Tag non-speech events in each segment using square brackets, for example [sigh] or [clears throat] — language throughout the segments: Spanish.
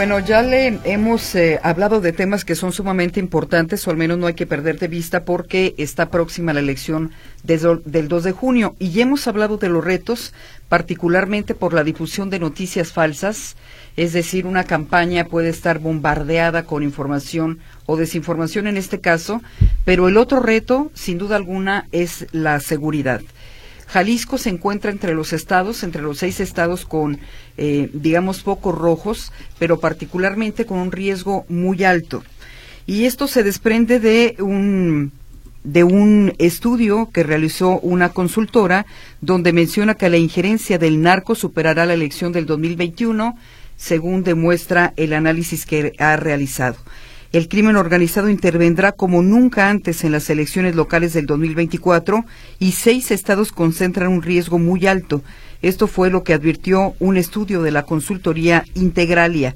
Bueno, ya le hemos eh, hablado de temas que son sumamente importantes, o al menos no hay que perder de vista porque está próxima la elección del 2 de junio. Y ya hemos hablado de los retos, particularmente por la difusión de noticias falsas, es decir, una campaña puede estar bombardeada con información o desinformación en este caso, pero el otro reto, sin duda alguna, es la seguridad. Jalisco se encuentra entre los estados, entre los seis estados con, eh, digamos, focos rojos, pero particularmente con un riesgo muy alto. Y esto se desprende de un de un estudio que realizó una consultora donde menciona que la injerencia del narco superará la elección del 2021, según demuestra el análisis que ha realizado. El crimen organizado intervendrá como nunca antes en las elecciones locales del 2024 y seis estados concentran un riesgo muy alto. Esto fue lo que advirtió un estudio de la consultoría Integralia.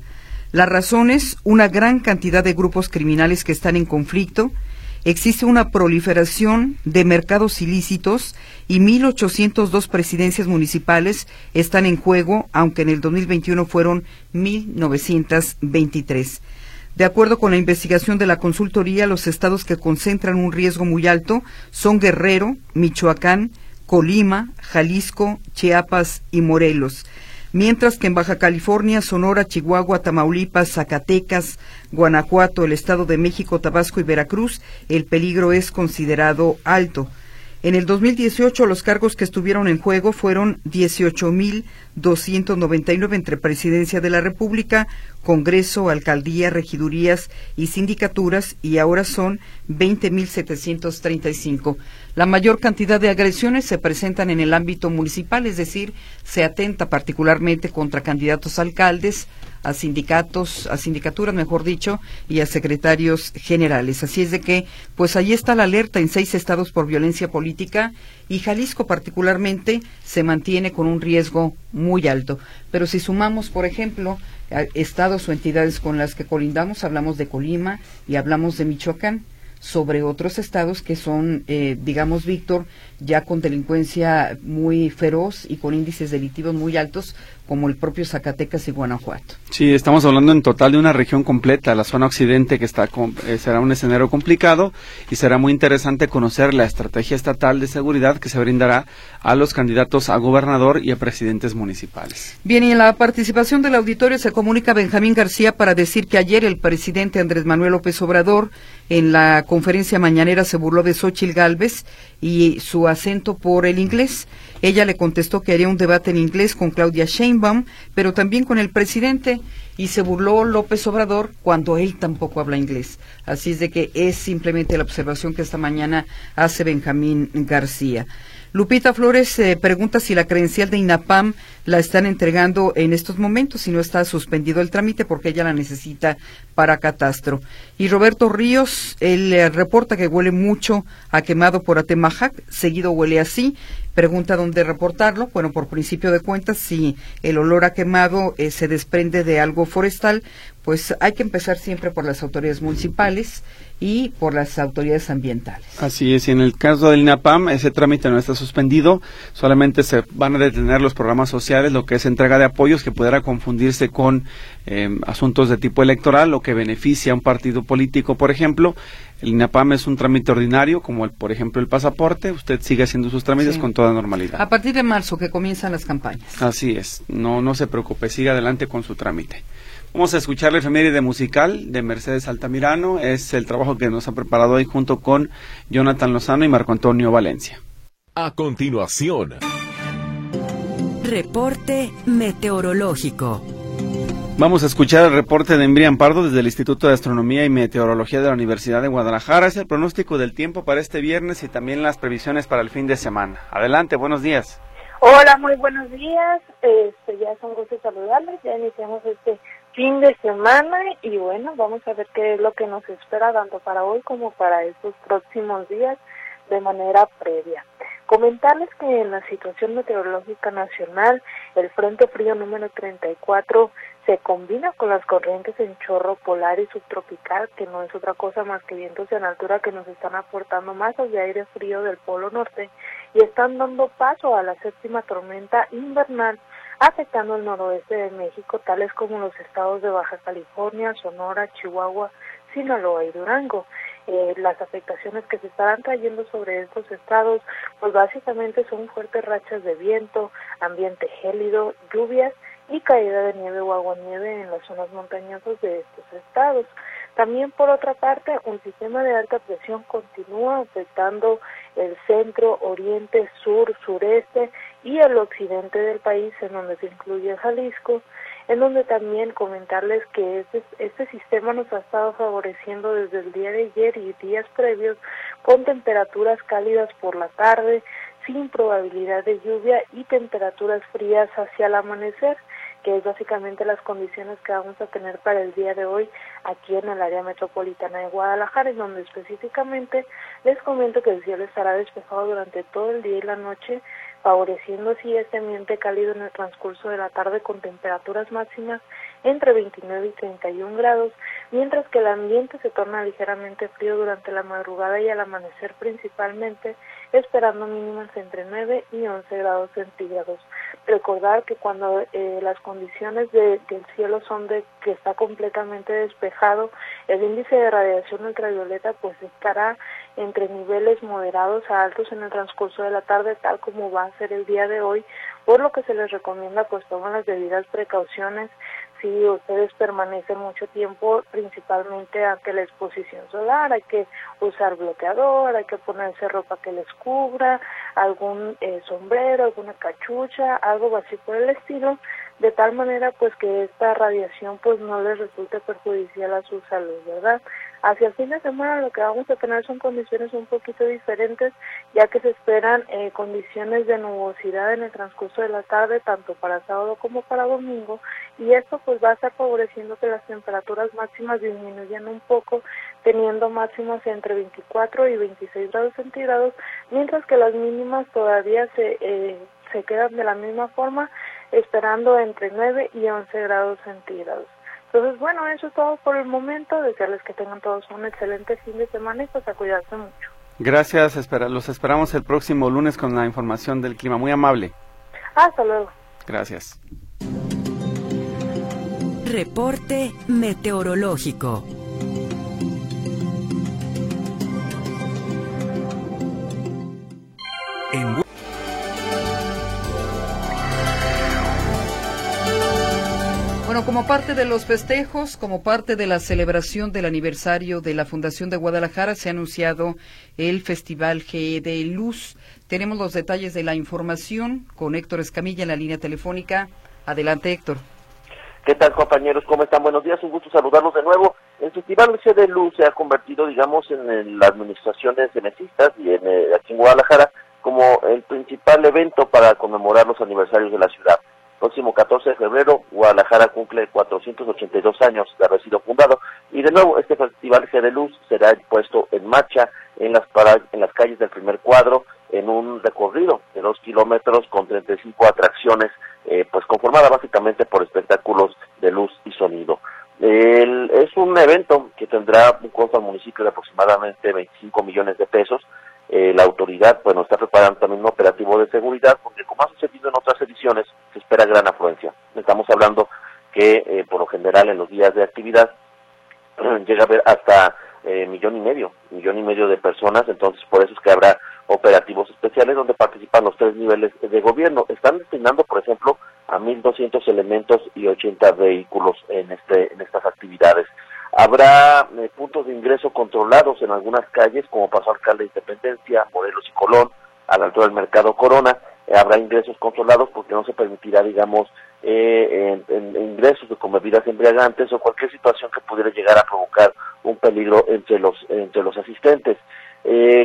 Las razones, una gran cantidad de grupos criminales que están en conflicto, existe una proliferación de mercados ilícitos y 1.802 presidencias municipales están en juego, aunque en el 2021 fueron 1.923. De acuerdo con la investigación de la consultoría, los estados que concentran un riesgo muy alto son Guerrero, Michoacán, Colima, Jalisco, Chiapas y Morelos, mientras que en Baja California, Sonora, Chihuahua, Tamaulipas, Zacatecas, Guanajuato, el Estado de México, Tabasco y Veracruz, el peligro es considerado alto. En el 2018 los cargos que estuvieron en juego fueron 18.299 entre Presidencia de la República, Congreso, Alcaldía, Regidurías y Sindicaturas y ahora son 20.735. La mayor cantidad de agresiones se presentan en el ámbito municipal, es decir, se atenta particularmente contra candidatos alcaldes, a sindicatos, a sindicaturas, mejor dicho, y a secretarios generales. Así es de que, pues ahí está la alerta en seis estados por violencia política y Jalisco particularmente se mantiene con un riesgo muy alto. Pero si sumamos, por ejemplo, estados o entidades con las que colindamos, hablamos de Colima y hablamos de Michoacán sobre otros estados que son, eh, digamos, Víctor, ya con delincuencia muy feroz y con índices delictivos muy altos, como el propio Zacatecas y Guanajuato. Sí, estamos hablando en total de una región completa, la zona occidente, que está eh, será un escenario complicado y será muy interesante conocer la estrategia estatal de seguridad que se brindará a los candidatos a gobernador y a presidentes municipales. Bien, y en la participación del auditorio se comunica Benjamín García para decir que ayer el presidente Andrés Manuel López Obrador en la conferencia mañanera se burló de Xochil Gálvez y su acento por el inglés. Ella le contestó que haría un debate en inglés con Claudia Sheinbaum, pero también con el presidente, y se burló López Obrador cuando él tampoco habla inglés. Así es de que es simplemente la observación que esta mañana hace Benjamín García. Lupita Flores eh, pregunta si la credencial de INAPAM la están entregando en estos momentos, si no está suspendido el trámite porque ella la necesita para catastro. Y Roberto Ríos, él eh, reporta que huele mucho a quemado por Atemajac, seguido huele así, pregunta dónde reportarlo. Bueno, por principio de cuentas, si el olor a quemado eh, se desprende de algo forestal, pues hay que empezar siempre por las autoridades municipales y por las autoridades ambientales. Así es, y en el caso del INAPAM, ese trámite no está suspendido, solamente se van a detener los programas sociales, lo que es entrega de apoyos que pudiera confundirse con eh, asuntos de tipo electoral, lo que beneficia a un partido político, por ejemplo. El INAPAM es un trámite ordinario, como el, por ejemplo el pasaporte, usted sigue haciendo sus trámites con toda normalidad. A partir de marzo que comienzan las campañas. Así es, no, no se preocupe, siga adelante con su trámite. Vamos a escuchar la efeméride musical de Mercedes Altamirano. Es el trabajo que nos ha preparado hoy junto con Jonathan Lozano y Marco Antonio Valencia. A continuación. Reporte meteorológico. Vamos a escuchar el reporte de Embrian Pardo desde el Instituto de Astronomía y Meteorología de la Universidad de Guadalajara. Es el pronóstico del tiempo para este viernes y también las previsiones para el fin de semana. Adelante, buenos días. Hola, muy buenos días. Este, ya son gusto saludarles. Ya iniciamos este fin de semana y bueno, vamos a ver qué es lo que nos espera tanto para hoy como para estos próximos días de manera previa. Comentarles que en la situación meteorológica nacional, el Frente Frío número 34 se combina con las corrientes en chorro polar y subtropical, que no es otra cosa más que vientos en altura que nos están aportando masas de aire frío del Polo Norte y están dando paso a la séptima tormenta invernal afectando el noroeste de México, tales como los estados de Baja California, Sonora, Chihuahua, Sinaloa y Durango. Eh, las afectaciones que se estarán trayendo sobre estos estados, pues básicamente son fuertes rachas de viento, ambiente gélido, lluvias y caída de nieve o agua nieve en las zonas montañosas de estos estados. También por otra parte, un sistema de alta presión continúa afectando el centro, oriente, sur, sureste y el occidente del país, en donde se incluye Jalisco, en donde también comentarles que este, este sistema nos ha estado favoreciendo desde el día de ayer y días previos con temperaturas cálidas por la tarde, sin probabilidad de lluvia y temperaturas frías hacia el amanecer que es básicamente las condiciones que vamos a tener para el día de hoy aquí en el área metropolitana de Guadalajara, en donde específicamente les comento que el cielo estará despejado durante todo el día y la noche, favoreciendo así este ambiente cálido en el transcurso de la tarde con temperaturas máximas entre 29 y 31 grados, mientras que el ambiente se torna ligeramente frío durante la madrugada y al amanecer principalmente, esperando mínimas entre 9 y 11 grados centígrados. Recordar que cuando eh, las condiciones de, del cielo son de que está completamente despejado, el índice de radiación ultravioleta pues estará entre niveles moderados a altos en el transcurso de la tarde, tal como va a ser el día de hoy, por lo que se les recomienda pues tomen las debidas precauciones si ustedes permanecen mucho tiempo principalmente ante la exposición solar, hay que usar bloqueador, hay que ponerse ropa que les cubra, algún eh, sombrero, alguna cachucha, algo así por el estilo, de tal manera pues que esta radiación pues no les resulte perjudicial a su salud, ¿verdad? Hacia el fin de semana lo que vamos a tener son condiciones un poquito diferentes, ya que se esperan eh, condiciones de nubosidad en el transcurso de la tarde, tanto para sábado como para domingo, y esto pues va a estar favoreciendo que las temperaturas máximas disminuyan un poco, teniendo máximas entre 24 y 26 grados centígrados, mientras que las mínimas todavía se, eh, se quedan de la misma forma, esperando entre 9 y 11 grados centígrados. Entonces, bueno, eso es todo por el momento. Desearles que tengan todos un excelente fin de semana y pues a cuidarse mucho. Gracias, espera, los esperamos el próximo lunes con la información del clima. Muy amable. Hasta luego. Gracias. Reporte meteorológico. En Bueno, como parte de los festejos, como parte de la celebración del aniversario de la Fundación de Guadalajara, se ha anunciado el Festival GE de Luz. Tenemos los detalles de la información con Héctor Escamilla en la línea telefónica. Adelante, Héctor. ¿Qué tal, compañeros? ¿Cómo están? Buenos días, un gusto saludarlos de nuevo. El Festival GE de Luz se ha convertido, digamos, en las administraciones cenesistas y en, eh, aquí en Guadalajara como el principal evento para conmemorar los aniversarios de la ciudad próximo 14 de febrero, Guadalajara cumple 482 años de haber sido fundado y de nuevo este festival G de Luz será puesto en marcha en las, en las calles del primer cuadro en un recorrido de dos kilómetros con 35 atracciones, eh, pues conformada básicamente por espectáculos de luz y sonido. es un evento que tendrá un costo al municipio de aproximadamente 25 millones de pesos eh, la autoridad bueno está preparando también un operativo de seguridad porque como ha sucedido en otras ediciones se espera gran afluencia. Estamos hablando que eh, por lo general en los días de actividad [clears throat] llega a haber hasta eh, millón y medio millón y medio de personas. Entonces por eso es que habrá operativos especiales donde participan los tres niveles de gobierno. Están destinando por ejemplo a 1.200 elementos y 80 vehículos en este en estas actividades. Habrá eh, puntos de ingreso controlados en algunas calles, como pasó Alcalde de Independencia, Morelos y Colón, a la altura del Mercado Corona. Habrá ingresos controlados no se permitirá, digamos, eh, en, ingresos con bebidas embriagantes o cualquier situación que pudiera llegar a provocar un peligro entre los entre los asistentes.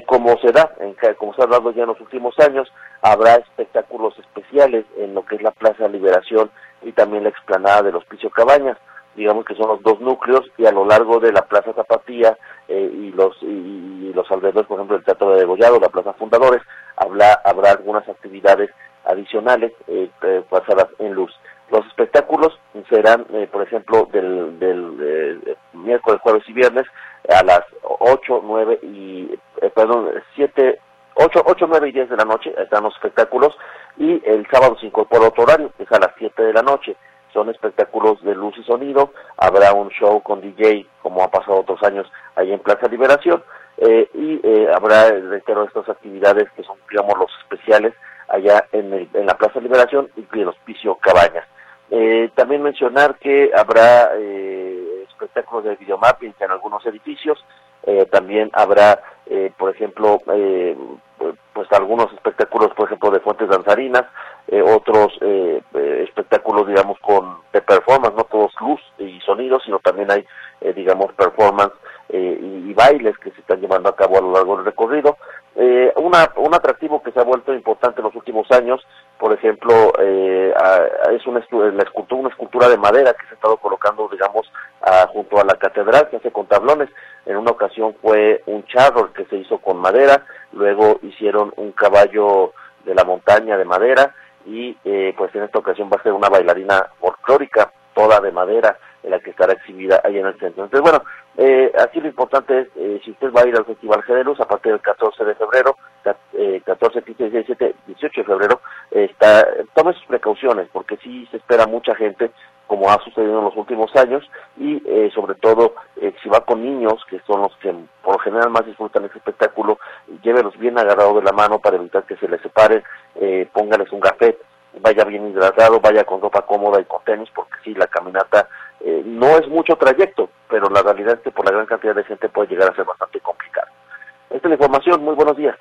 como se da, en, como se ha dado ya en los últimos años, habrá espectáculos especiales en lo que es la Plaza Liberación y también la explanada de los Picio Cabañas digamos que son los dos núcleos y a lo largo de la Plaza Zapatía eh, y los y, los alrededores, por ejemplo, el Teatro de Degollado, la Plaza Fundadores, habrá, habrá algunas actividades adicionales eh, eh, basadas en luz. Los espectáculos serán, por ejemplo, del, del miércoles, jueves y viernes a las 8, 9 y, perdón, 7, 8, 8, 9 y 10 de la noche están los espectáculos y el sábado se incorpora otro horario, que es a las 7 de la noche. Son espectáculos de luz y sonido, habrá un show con DJ, como ha pasado otros años ahí en Plaza Liberación, eh, y eh, habrá, reitero, estas actividades que son, digamos, los especiales allá en, el, en la Plaza Liberación y el Hospicio Cabañas. Eh, también mencionar que habrá eh, espectáculos de videomapping en algunos edificios, eh, también habrá, eh, por ejemplo, eh, pues algunos espectáculos, por ejemplo, de fuentes danzarinas, eh, otros espectáculos, digamos, con de performance, no todos luz y sonido, sino también hay, digamos, performance y, y, bailes que se están llevando a cabo a lo largo del recorrido. Eh, una, un atractivo que se ha vuelto importante en los últimos años, por ejemplo, eh, es una, la escultura, una escultura de madera que se ha estado colocando, digamos, junto a la catedral, que hace con tablones. En una ocasión fue un charro que se hizo con madera, luego hicieron un caballo de la montaña de madera y eh, pues en esta ocasión va a ser una bailarina folclórica, toda de madera, en la que estará exhibida ahí en el centro. Entonces, bueno, eh, aquí lo importante es, eh, si usted va a ir al Festival Generos a partir del 14 de febrero, eh, 14, 15, 17, 18 de febrero, está, tome sus precauciones, porque sí se espera mucha gente, como ha sucedido en los últimos años, y eh, sobre todo, eh, si va con niños, que son los que por lo general más disfrutan este espectáculo, llévelos bien agarrados de la mano para evitar que se les separen, eh, póngales un gafet, vaya bien hidratado, vaya con ropa cómoda y con tenis, porque sí, la caminata eh, no es mucho trayecto, pero la realidad es que por la gran cantidad de gente puede llegar a ser bastante complicado. Esta es la información, muy buenos días.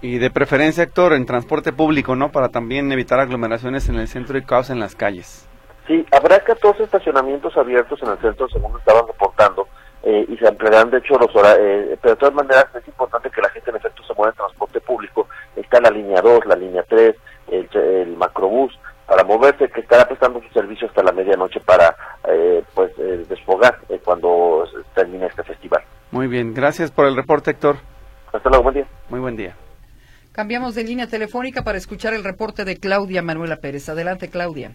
Y de preferencia, Héctor, en transporte público, ¿no? Para también evitar aglomeraciones en el centro y caos en las calles. Sí, habrá 14 estacionamientos abiertos en el centro, según estaban reportando, eh, y se ampliarán, de hecho, los horarios. Eh, pero de todas maneras, es importante que la gente, en efecto, se mueva en transporte público. Está la línea 2, la línea 3, el, el macrobús, para moverse, que estará prestando su servicio hasta la medianoche para eh, pues eh, desfogar eh, cuando termine este festival. Muy bien, gracias por el reporte, Héctor. Hasta luego, buen día. Muy buen día. Cambiamos de línea telefónica para escuchar el reporte de Claudia Manuela Pérez. Adelante, Claudia.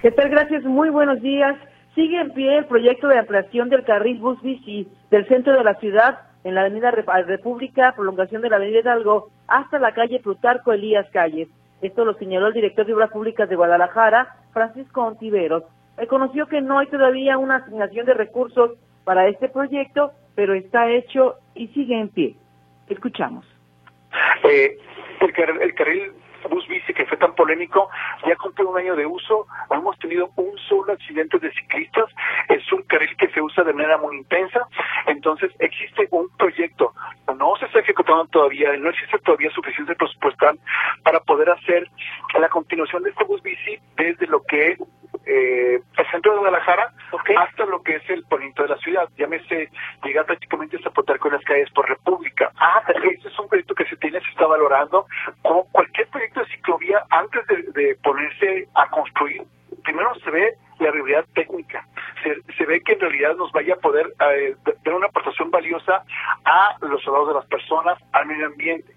¿Qué tal? Gracias, muy buenos días. Sigue en pie el proyecto de ampliación del carril bus bici del centro de la ciudad en la avenida República, prolongación de la avenida Hidalgo, hasta la calle Plutarco Elías Calles. Esto lo señaló el director de Obras Públicas de Guadalajara, Francisco Ontiveros. Reconoció que no hay todavía una asignación de recursos para este proyecto, pero está hecho y sigue en pie. Escuchamos. Eh, el, car el carril bus bici que fue tan polémico ya cumple un año de uso, no hemos tenido un solo accidente de ciclistas, es un carril que se usa de manera muy intensa, entonces existe un proyecto, no se está ejecutando todavía, no existe todavía suficiente presupuestal para poder hacer la continuación de este bus bici desde lo que es eh, el centro de Guadalajara okay. hasta lo que es el poniente de la ciudad. Llámese llegar prácticamente hasta con las calles por República. Ah, ese es un proyecto que se tiene, se está valorando. Como antes de, ponerse a construir, primero se ve la realidad técnica. Se, ve que en realidad nos vaya a poder eh, dar una aportación valiosa a los salarios de las personas, al medio ambiente.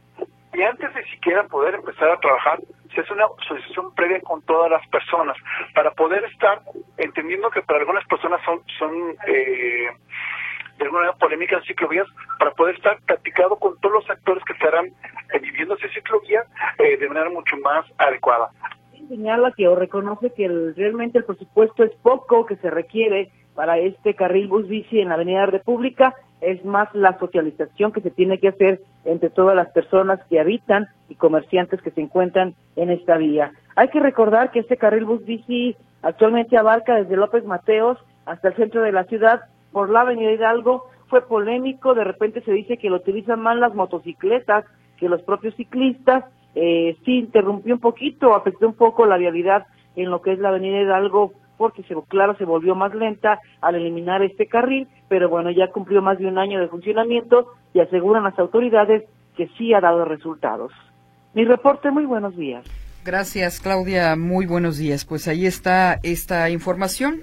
Y antes de siquiera poder empezar a trabajar, se hace una asociación previa con todas las personas para poder estar entendiendo que para algunas personas son, eh, de alguna manera polémicas ciclovías, para poder estar platicado con todos los actores que estarán eh, viviendo esa ciclovía eh, de manera mucho más adecuada. Señala que o reconoce que el, realmente el presupuesto es poco que se requiere para este carril bus bici en la Avenida República, es más la socialización que se tiene que hacer entre todas las personas que habitan y comerciantes que se encuentran en esta vía. Hay que recordar que este carril bus bici actualmente abarca desde López Mateos hasta el centro de la ciudad por la Avenida Hidalgo. Fue polémico, de repente se dice que lo utilizan más las motocicletas que los propios ciclistas. Eh, sí interrumpió un poquito, afectó un poco la vialidad en lo que es la Avenida Hidalgo porque se, claro se volvió más lenta al eliminar este carril, pero bueno, ya cumplió más de un año de funcionamiento y aseguran las autoridades que sí ha dado resultados. Mi reporte, muy buenos días. Gracias, Claudia, muy buenos días. Pues ahí está esta información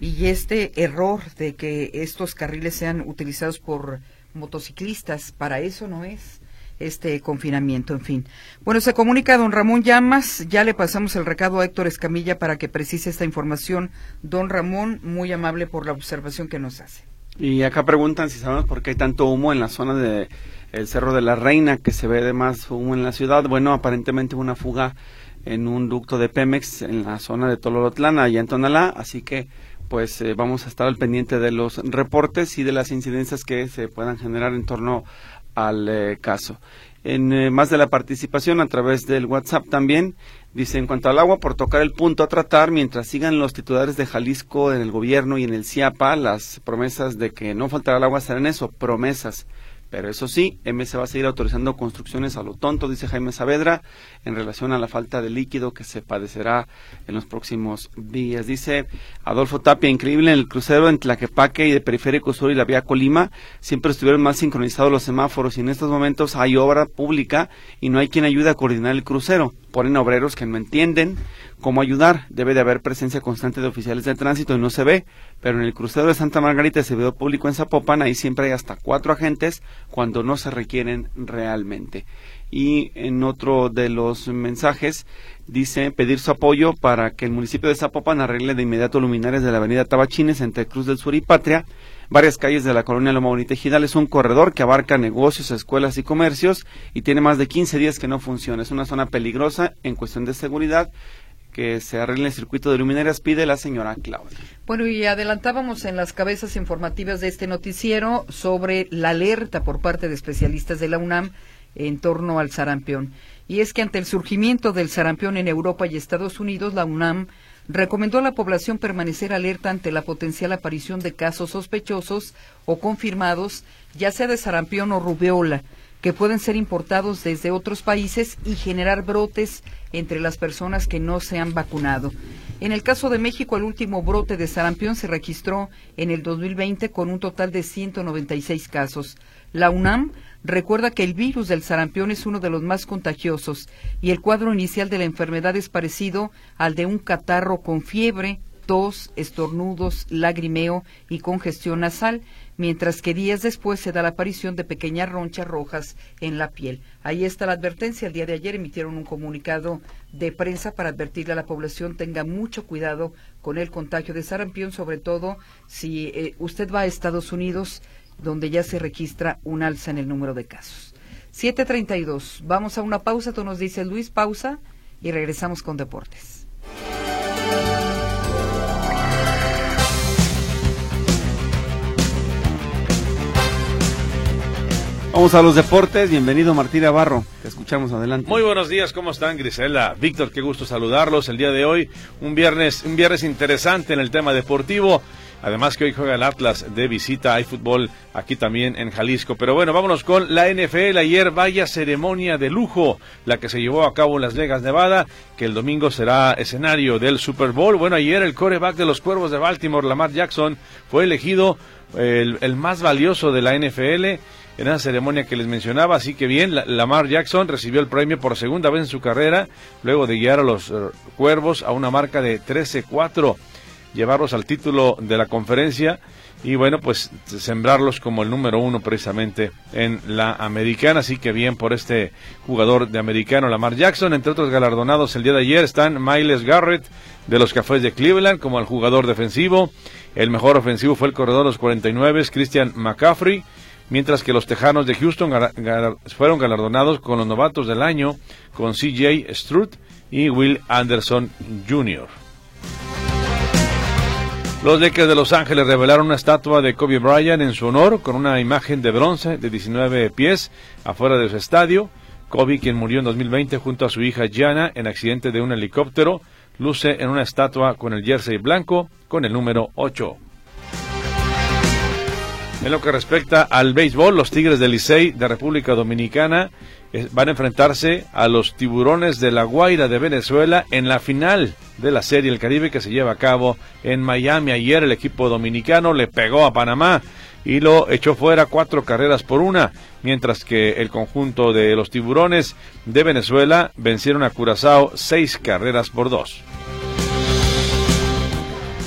y este error de que estos carriles sean utilizados por motociclistas, para eso no es este confinamiento, en fin. Bueno, se comunica don Ramón Llamas, ya le pasamos el recado a Héctor Escamilla para que precise esta información. Don Ramón, muy amable por la observación que nos hace. Y acá preguntan si sabemos por qué hay tanto humo en la zona de el Cerro de la Reina, que se ve de más humo en la ciudad. Bueno, aparentemente una fuga en un ducto de Pemex en la zona de Tololotlán, allá en Tonalá, así que pues eh, vamos a estar al pendiente de los reportes y de las incidencias que se puedan generar en torno al eh, caso. En eh, más de la participación a través del WhatsApp también, dice en cuanto al agua, por tocar el punto a tratar, mientras sigan los titulares de Jalisco en el gobierno y en el CIAPA, las promesas de que no faltará el agua serán eso, promesas pero eso sí, MS va a seguir autorizando construcciones a lo tonto, dice Jaime Saavedra, en relación a la falta de líquido que se padecerá en los próximos días. Dice Adolfo Tapia, increíble en el crucero en Tlaquepaque y de Periférico Sur y la vía Colima, siempre estuvieron más sincronizados los semáforos y en estos momentos hay obra pública y no hay quien ayude a coordinar el crucero. Ponen obreros que no entienden, cómo ayudar. Debe de haber presencia constante de oficiales de tránsito y no se ve, pero en el crucero de Santa Margarita, servidor público en Zapopan, ahí siempre hay hasta cuatro agentes cuando no se requieren realmente. Y en otro de los mensajes dice pedir su apoyo para que el municipio de Zapopan arregle de inmediato luminarias de la avenida Tabachines entre Cruz del Sur y Patria, varias calles de la colonia Loma Bonita. Es un corredor que abarca negocios, escuelas y comercios y tiene más de 15 días que no funciona. Es una zona peligrosa en cuestión de seguridad que se arregle el circuito de luminarias, pide la señora Claudia. Bueno, y adelantábamos en las cabezas informativas de este noticiero sobre la alerta por parte de especialistas de la UNAM en torno al sarampión. Y es que ante el surgimiento del sarampión en Europa y Estados Unidos, la UNAM recomendó a la población permanecer alerta ante la potencial aparición de casos sospechosos o confirmados, ya sea de sarampión o rubeola, que pueden ser importados desde otros países y generar brotes entre las personas que no se han vacunado. En el caso de México, el último brote de sarampión se registró en el 2020 con un total de 196 casos. La UNAM recuerda que el virus del sarampión es uno de los más contagiosos y el cuadro inicial de la enfermedad es parecido al de un catarro con fiebre, tos, estornudos, lagrimeo y congestión nasal, mientras que días después se da la aparición de pequeñas ronchas rojas en la piel. Ahí está la advertencia. El día de ayer emitieron un comunicado de prensa para advertirle a la población tenga mucho cuidado con el contagio de sarampión, sobre todo si eh, usted va a Estados Unidos, donde ya se registra un alza en el número de casos. 732. Vamos a una pausa, tú nos dices Luis, pausa y regresamos con deportes. Vamos a los deportes. Bienvenido Martín Navarro. Te escuchamos adelante. Muy buenos días, ¿cómo están Grisela? Víctor, qué gusto saludarlos el día de hoy. Un viernes, un viernes interesante en el tema deportivo. Además que hoy juega el Atlas de visita, hay fútbol aquí también en Jalisco. Pero bueno, vámonos con la NFL. Ayer vaya ceremonia de lujo, la que se llevó a cabo en Las Vegas, Nevada, que el domingo será escenario del Super Bowl. Bueno, ayer el coreback de los Cuervos de Baltimore, Lamar Jackson, fue elegido el, el más valioso de la NFL en esa ceremonia que les mencionaba. Así que bien, Lamar Jackson recibió el premio por segunda vez en su carrera, luego de guiar a los eh, Cuervos a una marca de 13-4, llevarlos al título de la conferencia y bueno, pues sembrarlos como el número uno precisamente en la americana. Así que bien por este jugador de americano, Lamar Jackson. Entre otros galardonados el día de ayer están Miles Garrett de los Cafés de Cleveland como el jugador defensivo. El mejor ofensivo fue el corredor de los 49, Christian McCaffrey mientras que los Tejanos de Houston fueron galardonados con los novatos del año con CJ Stroud y Will Anderson Jr. Los Lakers de Los Ángeles revelaron una estatua de Kobe Bryant en su honor con una imagen de bronce de 19 pies afuera de su estadio. Kobe, quien murió en 2020 junto a su hija Gianna en accidente de un helicóptero, luce en una estatua con el jersey blanco con el número 8. En lo que respecta al béisbol, los Tigres del Licey de República Dominicana eh, van a enfrentarse a los Tiburones de la Guaira de Venezuela en la final de la Serie El Caribe que se lleva a cabo en Miami. Ayer el equipo dominicano le pegó a Panamá y lo echó fuera cuatro carreras por una, mientras que el conjunto de los Tiburones de Venezuela vencieron a Curazao seis carreras por dos.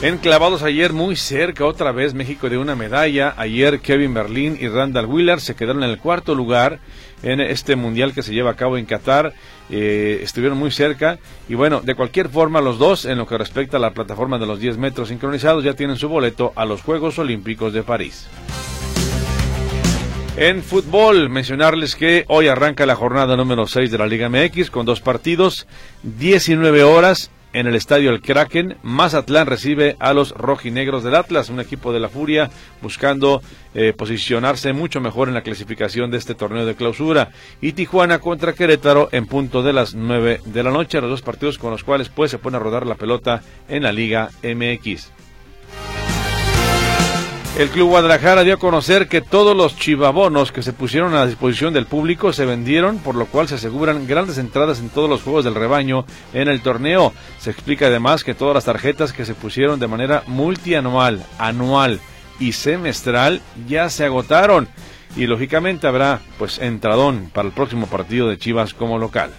Enclavados ayer muy cerca otra vez México de una medalla. Ayer Kevin Berlín y Randall Wheeler se quedaron en el cuarto lugar en este mundial que se lleva a cabo en Qatar. Eh, estuvieron muy cerca y bueno, de cualquier forma los dos en lo que respecta a la plataforma de los 10 metros sincronizados ya tienen su boleto a los Juegos Olímpicos de París. En fútbol, mencionarles que hoy arranca la jornada número 6 de la Liga MX con dos partidos, 19 horas en el estadio El Kraken. Mazatlán recibe a los rojinegros del Atlas, un equipo de la Furia buscando eh, posicionarse mucho mejor en la clasificación de este torneo de clausura. Y Tijuana contra Querétaro en punto de las 9 de la noche, los dos partidos con los cuales pues se pone a rodar la pelota en la Liga MX. El Club Guadalajara dio a conocer que todos los chivabonos que se pusieron a disposición del público se vendieron, por lo cual se aseguran grandes entradas en todos los juegos del rebaño en el torneo. Se explica además que todas las tarjetas que se pusieron de manera multianual, anual y semestral ya se agotaron y lógicamente habrá pues entradón para el próximo partido de Chivas como local.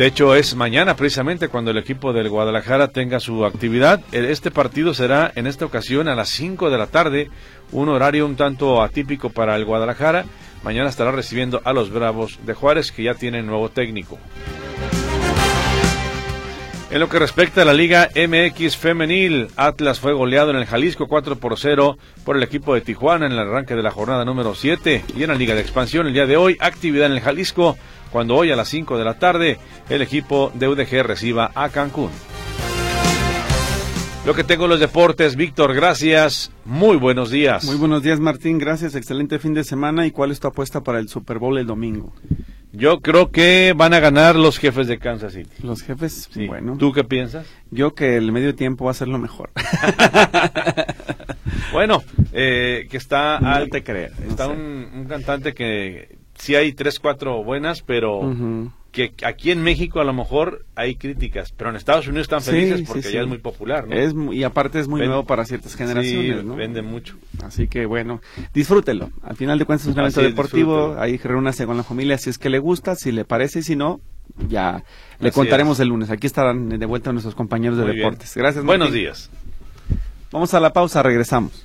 De hecho, es mañana precisamente cuando el equipo del Guadalajara tenga su actividad. Este partido será en esta ocasión a las 5 de la tarde, un horario un tanto atípico para el Guadalajara. Mañana estará recibiendo a los Bravos de Juárez, que ya tienen nuevo técnico. En lo que respecta a la Liga MX femenil, Atlas fue goleado en el Jalisco 4 por 0 por el equipo de Tijuana en el arranque de la jornada número 7 y en la Liga de Expansión el día de hoy, actividad en el Jalisco cuando hoy a las 5 de la tarde el equipo de UDG reciba a Cancún. Lo que tengo los deportes, Víctor, gracias. Muy buenos días. Muy buenos días, Martín. Gracias. Excelente fin de semana. ¿Y cuál es tu apuesta para el Super Bowl el domingo? Yo creo que van a ganar los jefes de Kansas City. Los jefes, Sí. bueno. ¿Tú qué piensas? Yo que el medio tiempo va a ser lo mejor. [laughs] Bueno, eh, que está No al- te creas, no Está sé. un, un cantante que sí hay tres, cuatro buenas, pero que aquí en México a lo mejor hay críticas, pero en Estados Unidos están felices sí, porque sí. ya es muy popular, ¿no? Es mu- y aparte es muy nuevo para ciertas generaciones, sí, ¿no? vende mucho. Así que bueno, disfrútelo. Al final de cuentas es un evento deportivo, disfrútelo. ahí reúnase con la familia si es que le gusta, si le parece, y si no, ya le Así contaremos es. el lunes. Aquí estarán de vuelta nuestros compañeros de Muy bien. deportes. Gracias. Buenos días. Vamos a la pausa, regresamos.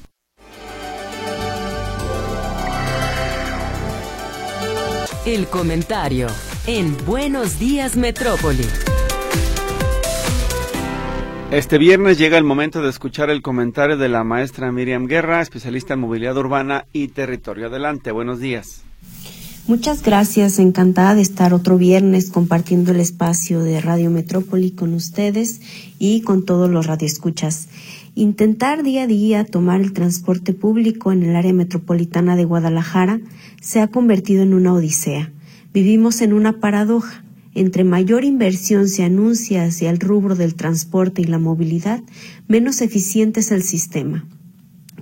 El comentario en Buenos Días Metrópoli. Este viernes llega el momento de escuchar el comentario de la maestra Miriam Guerra, especialista en movilidad urbana y territorio. Adelante, buenos días. Muchas gracias, encantada de estar otro viernes compartiendo el espacio de Radio Metrópoli con ustedes y con todos los radioescuchas. Intentar día a día tomar el transporte público en el área metropolitana de Guadalajara se ha convertido en una odisea. Vivimos en una paradoja. Entre mayor inversión se anuncia hacia el rubro del transporte y la movilidad, menos eficiente es el sistema.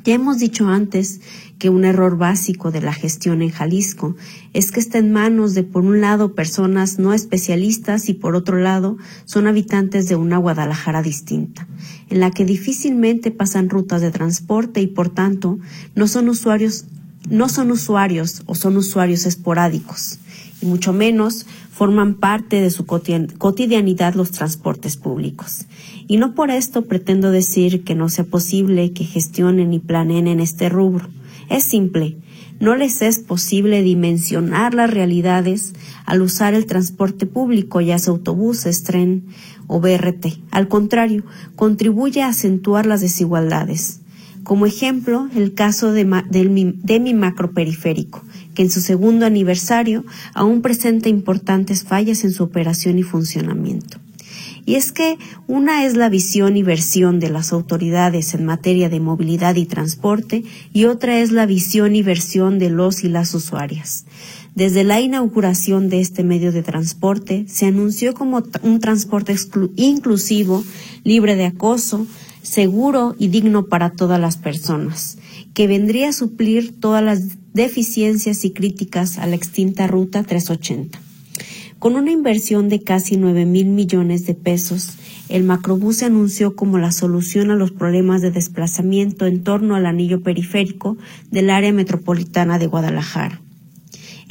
Ya hemos dicho antes que un error básico de la gestión en Jalisco es que está en manos de, por un lado, personas no especialistas y, por otro lado, son habitantes de una Guadalajara distinta, en la que difícilmente pasan rutas de transporte y, por tanto, no son usuarios, no son usuarios o son usuarios esporádicos, y mucho menos forman parte de su cotidian- cotidianidad los transportes públicos. Y no por esto pretendo decir que no sea posible que gestionen y planeen en este rubro. Es simple, no les es posible dimensionar las realidades al usar el transporte público, ya sea autobuses, tren o BRT. Al contrario, contribuye a acentuar las desigualdades. Como ejemplo, el caso de, mi- mi macroperiférico, que en su segundo aniversario aún presenta importantes fallas en su operación y funcionamiento. Y es que una es la visión y versión de las autoridades en materia de movilidad y transporte y otra es la visión y versión de los y las usuarias. Desde la inauguración de este medio de transporte se anunció como un transporte inclusivo, libre de acoso, seguro y digno para todas las personas, que vendría a suplir todas las deficiencias y críticas a la extinta Ruta 380. Con una inversión de casi 9 mil millones de pesos, el macrobús se anunció como la solución a los problemas de desplazamiento en torno al anillo periférico del área metropolitana de Guadalajara.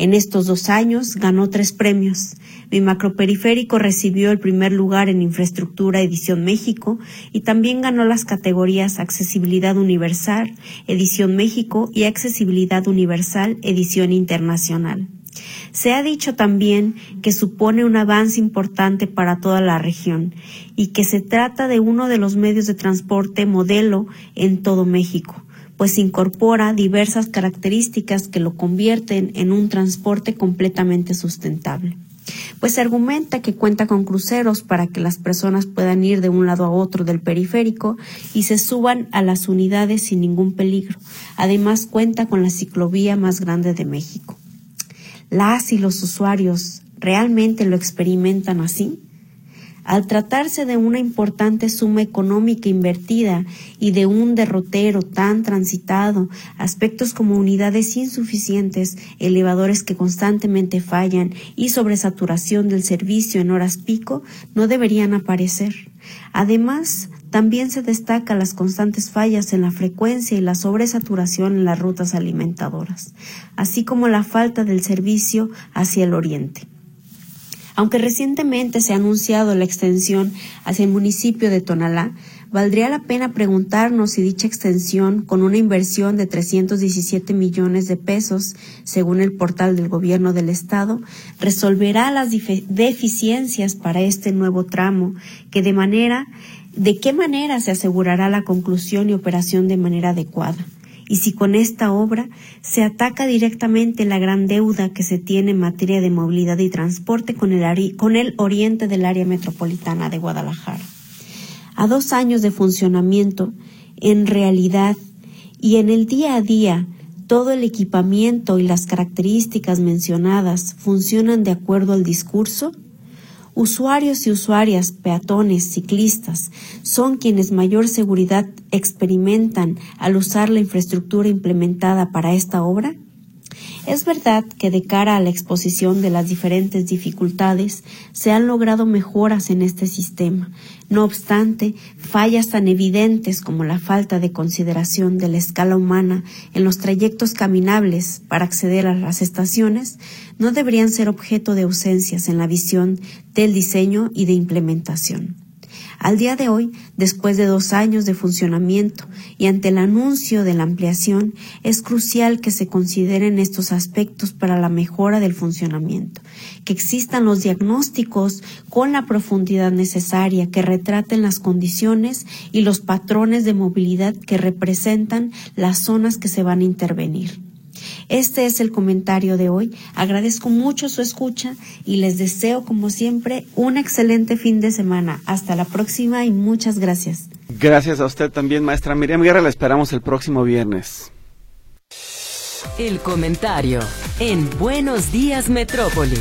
En estos dos años ganó tres premios. Mi macroperiférico recibió el primer lugar en Infraestructura Edición México y también ganó las categorías Accesibilidad Universal, Edición México y Accesibilidad Universal, Edición Internacional. Se ha dicho también que supone un avance importante para toda la región y que se trata de uno de los medios de transporte modelo en todo México, pues incorpora diversas características que lo convierten en un transporte completamente sustentable. Pues argumenta que cuenta con cruceros para que las personas puedan ir de un lado a otro del periférico y se suban a las unidades sin ningún peligro. Además cuenta con la ciclovía más grande de México. Las y los usuarios realmente lo experimentan así? Al tratarse de una importante suma económica invertida y de un derrotero tan transitado, aspectos como unidades insuficientes, elevadores que constantemente fallan y sobresaturación del servicio en horas pico no deberían aparecer. Además, también se destaca las constantes fallas en la frecuencia y la sobresaturación en las rutas alimentadoras, así como la falta del servicio hacia el oriente. Aunque recientemente se ha anunciado la extensión hacia el municipio de Tonalá, valdría la pena preguntarnos si dicha extensión, con una inversión de 317 millones de pesos, según el portal del gobierno del estado, resolverá las deficiencias para este nuevo tramo, que de manera, de qué manera se asegurará la conclusión y operación de manera adecuada y si con esta obra se ataca directamente la gran deuda que se tiene en materia de movilidad y transporte con el, con el oriente del área metropolitana de Guadalajara. A dos años de funcionamiento, en realidad y en el día a día, todo el equipamiento y las características mencionadas funcionan de acuerdo al discurso Usuarios y usuarias, peatones, ciclistas, son quienes mayor seguridad experimentan al usar la infraestructura implementada para esta obra? Es verdad que de cara a la exposición de las diferentes dificultades se han logrado mejoras en este sistema. No obstante, fallas tan evidentes como la falta de consideración de la escala humana en los trayectos caminables para acceder a las estaciones no deberían ser objeto de ausencias en la visión del diseño y de implementación. Al día de hoy, después de dos años de funcionamiento y ante el anuncio de la ampliación, es crucial que se consideren estos aspectos para la mejora del funcionamiento, que existan los diagnósticos con la profundidad necesaria que retraten las condiciones y los patrones de movilidad que representan las zonas que se van a intervenir. Este es el comentario de hoy. Agradezco mucho su escucha y les deseo, como siempre, un excelente fin de semana. Hasta la próxima y muchas gracias. Gracias a usted también, maestra Miriam Guerra. La esperamos el próximo viernes. El comentario en Buenos Días Metrópoli.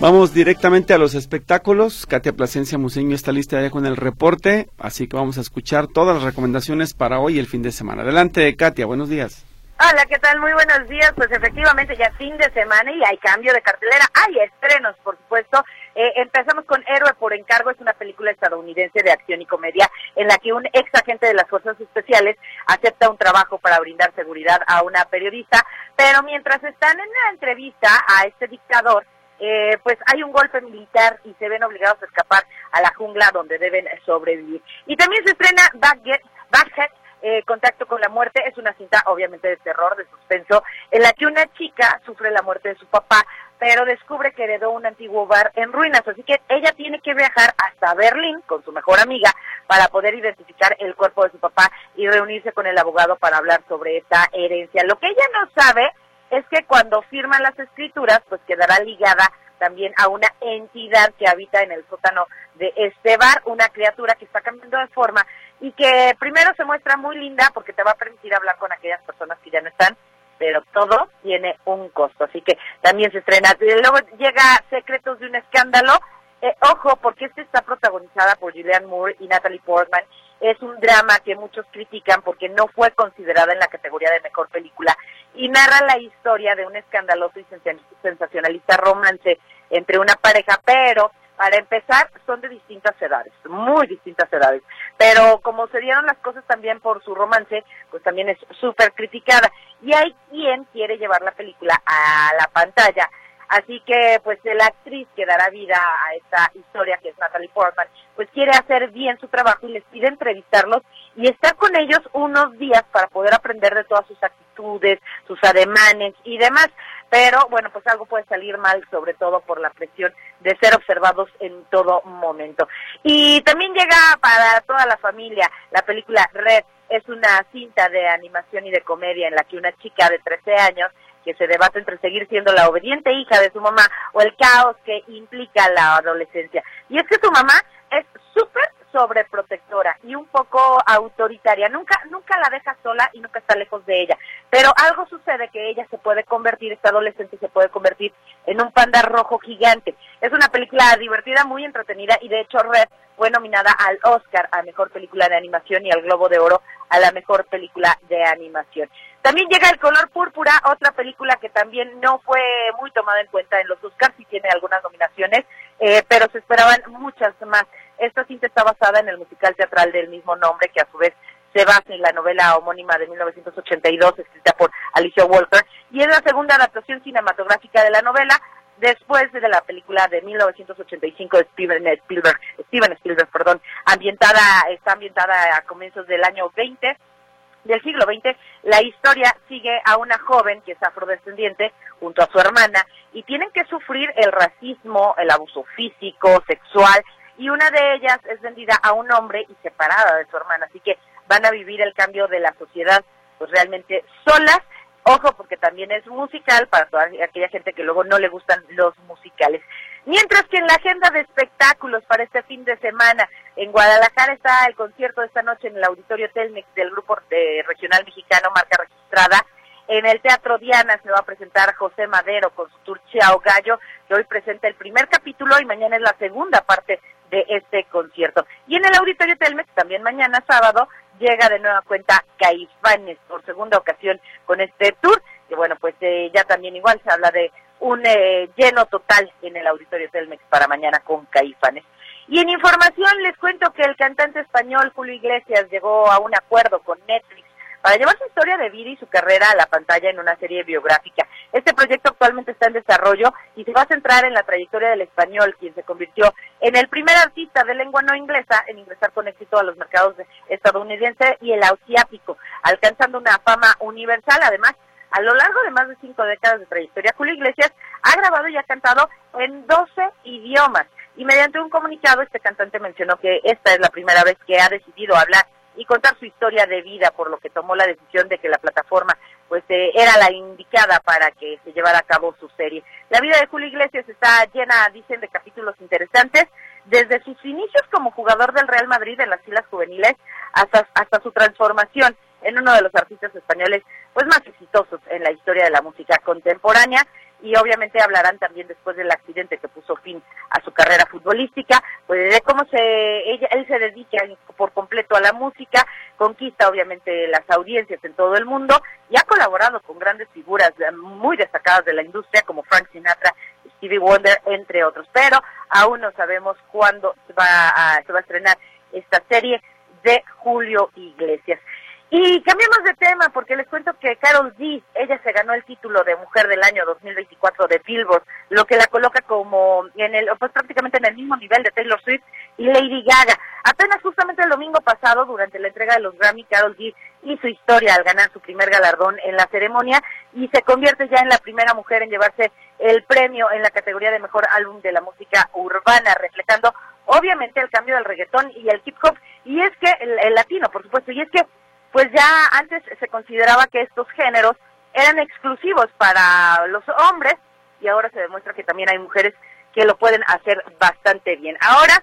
Vamos directamente a los espectáculos. Katia Plasencia Museño está lista ya con el reporte, así que vamos a escuchar todas las recomendaciones para hoy y el fin de semana. Adelante, Katia, buenos días. Hola, ¿qué tal? Muy buenos días. Pues efectivamente ya fin de semana y hay cambio de cartelera. Hay estrenos, por supuesto. Eh, empezamos con Héroe por encargo. Es una película estadounidense de acción y comedia en la que un ex agente de las fuerzas especiales acepta un trabajo para brindar seguridad a una periodista. Pero mientras están en la entrevista a este dictador, eh, pues hay un golpe militar y se ven obligados a escapar a la jungla donde deben sobrevivir. Y también se estrena Baghead, eh, Contacto con la Muerte, es una cinta obviamente de terror, de suspenso, en la que una chica sufre la muerte de su papá, pero descubre que heredó un antiguo bar en ruinas, así que ella tiene que viajar hasta Berlín con su mejor amiga para poder identificar el cuerpo de su papá y reunirse con el abogado para hablar sobre esta herencia. Lo que ella no sabe es que cuando firman las escrituras, pues quedará ligada también a una entidad que habita en el sótano de este bar, una criatura que está cambiando de forma y que primero se muestra muy linda porque te va a permitir hablar con aquellas personas que ya no están, pero todo tiene un costo, así que también se estrena. Luego llega Secretos de un Escándalo, eh, ojo, porque esta está protagonizada por Julianne Moore y Natalie Portman es un drama que muchos critican porque no fue considerada en la categoría de mejor película y narra la historia de un escandaloso y sensacionalista romance entre una pareja, pero para empezar son de distintas edades, muy distintas edades, pero como se dieron las cosas también por su romance, pues también es súper criticada y hay quien quiere llevar la película a la pantalla Así que, pues, la actriz que dará vida a esta historia, que es Natalie Portman, pues quiere hacer bien su trabajo y les pide entrevistarlos y estar con ellos unos días para poder aprender de todas sus actitudes, sus ademanes y demás. Pero, bueno, pues algo puede salir mal, sobre todo por la presión de ser observados en todo momento. Y también llega para toda la familia la película Red, es una cinta de animación y de comedia en la que una chica de 13 años que se debate entre seguir siendo la obediente hija de su mamá o el caos que implica la adolescencia. Y es que su mamá es súper sobreprotectora y un poco autoritaria. Nunca, nunca la deja sola y nunca está lejos de ella. Pero algo sucede que ella se puede convertir, esta adolescente se puede convertir en un panda rojo gigante. Es una película divertida, muy entretenida y de hecho Red fue nominada al Oscar a Mejor Película de Animación y al Globo de Oro a la Mejor Película de Animación. También llega El Color Púrpura, otra película que también no fue muy tomada en cuenta en los Oscars, y tiene algunas nominaciones, eh, pero se esperaban muchas más. Esta cinta está basada en el musical teatral del mismo nombre, que a su vez se basa en la novela homónima de 1982, escrita por Alicia Walker, y es la segunda adaptación cinematográfica de la novela, después de la película de 1985 de Steven Spielberg, Steven Spielberg, perdón, ambientada, está ambientada a comienzos del año 20 del siglo XX, la historia sigue a una joven que es afrodescendiente junto a su hermana y tienen que sufrir el racismo, el abuso físico, sexual y una de ellas es vendida a un hombre y separada de su hermana, así que van a vivir el cambio de la sociedad pues realmente solas. Ojo, porque también es musical para toda aquella gente que luego no le gustan los musicales. Mientras que en la agenda de espectáculos para este fin de semana, en Guadalajara está el concierto de esta noche en el Auditorio Telmex del Grupo de Regional Mexicano Marca Registrada. En el Teatro Diana se va a presentar José Madero con su tour Chao Gallo, que hoy presenta el primer capítulo y mañana es la segunda parte de este concierto. Y en el Auditorio Telmex, también mañana sábado, llega de nueva cuenta Caifanes por segunda ocasión con este tour. Y bueno, pues eh, ya también igual se habla de un eh, lleno total en el Auditorio Telmex para mañana con Caifanes. Y en información les cuento que el cantante español Julio Iglesias llegó a un acuerdo con Netflix para llevar su historia de vida y su carrera a la pantalla en una serie biográfica. Este proyecto actualmente está en desarrollo y se va a centrar en la trayectoria del español, quien se convirtió en el primer artista de lengua no inglesa en ingresar con éxito a los mercados estadounidense y el asiático, alcanzando una fama universal. Además, a lo largo de más de cinco décadas de trayectoria, Julio Iglesias ha grabado y ha cantado en 12 idiomas. Y mediante un comunicado, este cantante mencionó que esta es la primera vez que ha decidido hablar y contar su historia de vida, por lo que tomó la decisión de que la plataforma pues eh, era la indicada para que se llevara a cabo su serie. La vida de Julio Iglesias está llena, dicen, de capítulos interesantes, desde sus inicios como jugador del Real Madrid en las filas juveniles hasta, hasta su transformación en uno de los artistas españoles pues más exitosos en la historia de la música contemporánea y obviamente hablarán también después del accidente que puso fin a su carrera futbolística, pues de cómo se ella, él se dedica por completo a la música, conquista obviamente las audiencias en todo el mundo y ha colaborado con grandes figuras muy destacadas de la industria como Frank Sinatra, Stevie Wonder, entre otros, pero aún no sabemos cuándo se va a, se va a estrenar esta serie de Julio Iglesias. Y cambiamos de tema porque les cuento que Carol G, ella se ganó el título de Mujer del Año 2024 de Billboard, lo que la coloca como en el, pues prácticamente en el mismo nivel de Taylor Swift y Lady Gaga. Apenas justamente el domingo pasado, durante la entrega de los Grammy, Carol G hizo historia al ganar su primer galardón en la ceremonia y se convierte ya en la primera mujer en llevarse el premio en la categoría de mejor álbum de la música urbana, reflejando obviamente el cambio del reggaetón y el hip hop, y es que el latino, por supuesto, y es que pues ya antes se consideraba que estos géneros eran exclusivos para los hombres y ahora se demuestra que también hay mujeres que lo pueden hacer bastante bien. Ahora,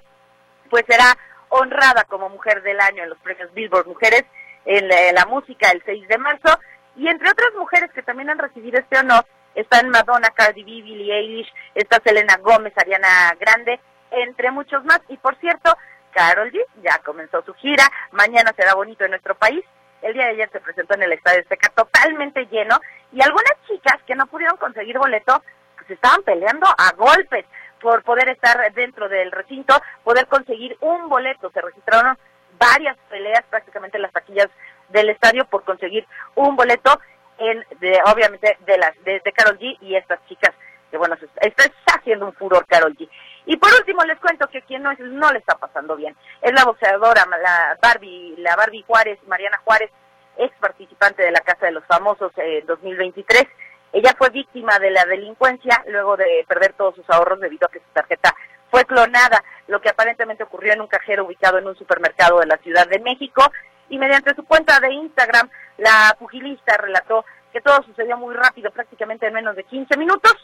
pues será honrada como mujer del año en los premios Billboard Mujeres en la, música el 6 de marzo y entre otras mujeres que también han recibido este honor están Madonna, Cardi B, Billie Eilish, está Selena Gómez, Ariana Grande, entre muchos más. Y por cierto, Carol G ya comenzó su gira, mañana será bonito en nuestro país el día de ayer se presentó en el Estadio Seca totalmente lleno y algunas chicas que no pudieron conseguir boleto pues estaban peleando a golpes por poder estar dentro del recinto, poder conseguir un boleto. Se registraron varias peleas prácticamente en las taquillas del estadio por conseguir un boleto en de, obviamente de las de, de Carol G y estas chicas que bueno, está, haciendo un furor Carol G. Y por último les cuento que quien no, es, no le está pasando bien es la boxeadora, la Barbie, la Barbie Juárez, Mariana Juárez, ex participante de la Casa de los Famosos en 2023, Ella fue víctima de la delincuencia luego de perder todos sus ahorros debido a que su tarjeta fue clonada, lo que aparentemente ocurrió en un cajero ubicado en un supermercado de la Ciudad de México. Y mediante su cuenta de Instagram, la pugilista relató que todo sucedió muy rápido, prácticamente en menos de 15 minutos,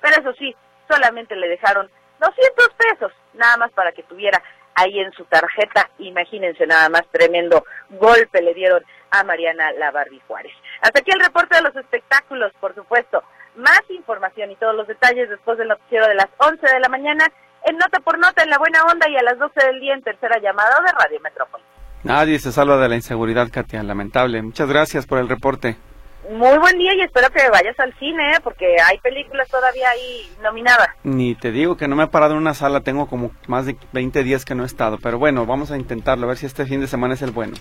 pero eso sí, solamente le dejaron 200 pesos, nada más para que tuviera ahí en su tarjeta. Imagínense nada más tremendo golpe le dieron a Mariana Lavardi Juárez. Hasta aquí el reporte de los espectáculos, por supuesto. Más información y todos los detalles después del noticiero de las 11 de la mañana en Nota por Nota en La Buena Onda y a las 12 del día en tercera llamada de Radio Metrópoli. Nadie se salva de la inseguridad, Katia, lamentable. Muchas gracias por el reporte. Muy buen día y espero que vayas al cine, ¿eh? porque hay películas todavía ahí nominadas. Ni te digo que no me he parado en una sala, tengo como más de 20 días que no he estado, pero bueno, vamos a intentarlo, a ver si este fin de semana es el bueno.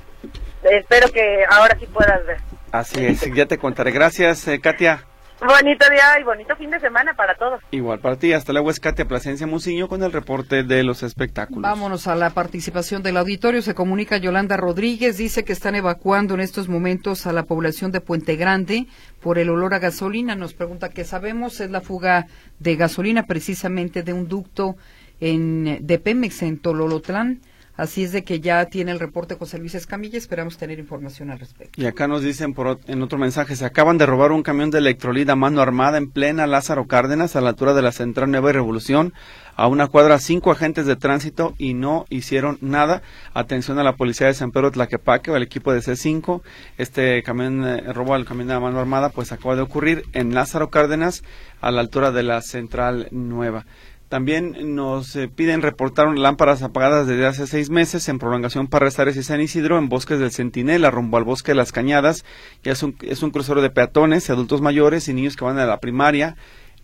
Espero que ahora sí puedas ver. Así es, ya te contaré. Gracias, eh, Katia. Bonito día y bonito fin de semana para todos. Igual para ti. Hasta luego es Katia Plasencia Musiño con el reporte de los espectáculos. Vámonos a la participación del auditorio. Se comunica Yolanda Rodríguez. Dice que están evacuando en estos momentos a la población de Puente Grande por el olor a gasolina. Nos pregunta qué sabemos. Es la fuga de gasolina precisamente de un ducto en, de Pemex en Tololotlán. Así es de que ya tiene el reporte José Luis Escamilla, esperamos tener información al respecto. Y acá nos dicen por, en otro mensaje, se acaban de robar un camión de electrolida a mano armada en plena Lázaro Cárdenas, a la altura de la Central Nueva y Revolución, a una cuadra cinco agentes de tránsito y no hicieron nada. Atención a la policía de San Pedro Tlaquepaque o al equipo de C5. Este camión, eh, robo al camión de mano armada, pues acaba de ocurrir en Lázaro Cárdenas, a la altura de la Central Nueva. También nos eh, piden reportar lámparas apagadas desde hace seis meses en prolongación para Restares y San Isidro en bosques del Centinela rumbo al bosque de las Cañadas. Ya es un, es un crucero de peatones, adultos mayores y niños que van a la primaria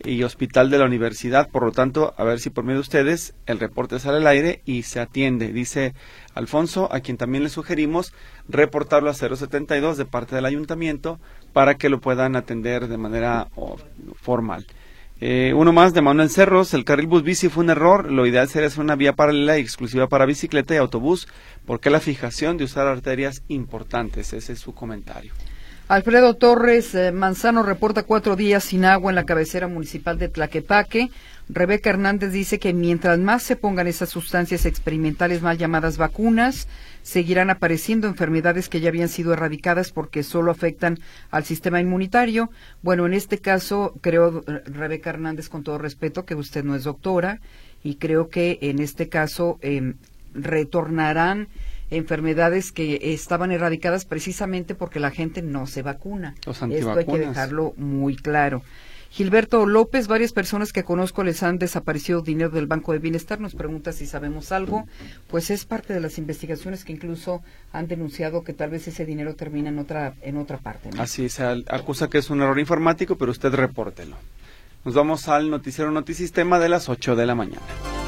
y hospital de la universidad. Por lo tanto, a ver si por medio de ustedes el reporte sale al aire y se atiende. Dice Alfonso, a quien también le sugerimos reportarlo a 072 de parte del ayuntamiento para que lo puedan atender de manera formal. Eh, uno más de Manuel Cerros, el carril bus bici fue un error, lo ideal sería hacer una vía paralela y exclusiva para bicicleta y autobús, porque la fijación de usar arterias importantes, ese es su comentario. Alfredo Torres eh, Manzano reporta cuatro días sin agua en la cabecera municipal de Tlaquepaque. Rebeca Hernández dice que mientras más se pongan esas sustancias experimentales mal llamadas vacunas, seguirán apareciendo enfermedades que ya habían sido erradicadas porque solo afectan al sistema inmunitario. Bueno, en este caso, creo, Rebeca Hernández, con todo respeto, que usted no es doctora y creo que en este caso eh, retornarán enfermedades que estaban erradicadas precisamente porque la gente no se vacuna. Esto hay que dejarlo muy claro. Gilberto López, varias personas que conozco les han desaparecido dinero del Banco de Bienestar. Nos pregunta si sabemos algo. Pues es parte de las investigaciones que incluso han denunciado que tal vez ese dinero termina en otra, en otra parte. Así se acusa que es un error informático, pero usted repórtelo. Nos vamos al noticiero Notisistema de las 8 de la mañana.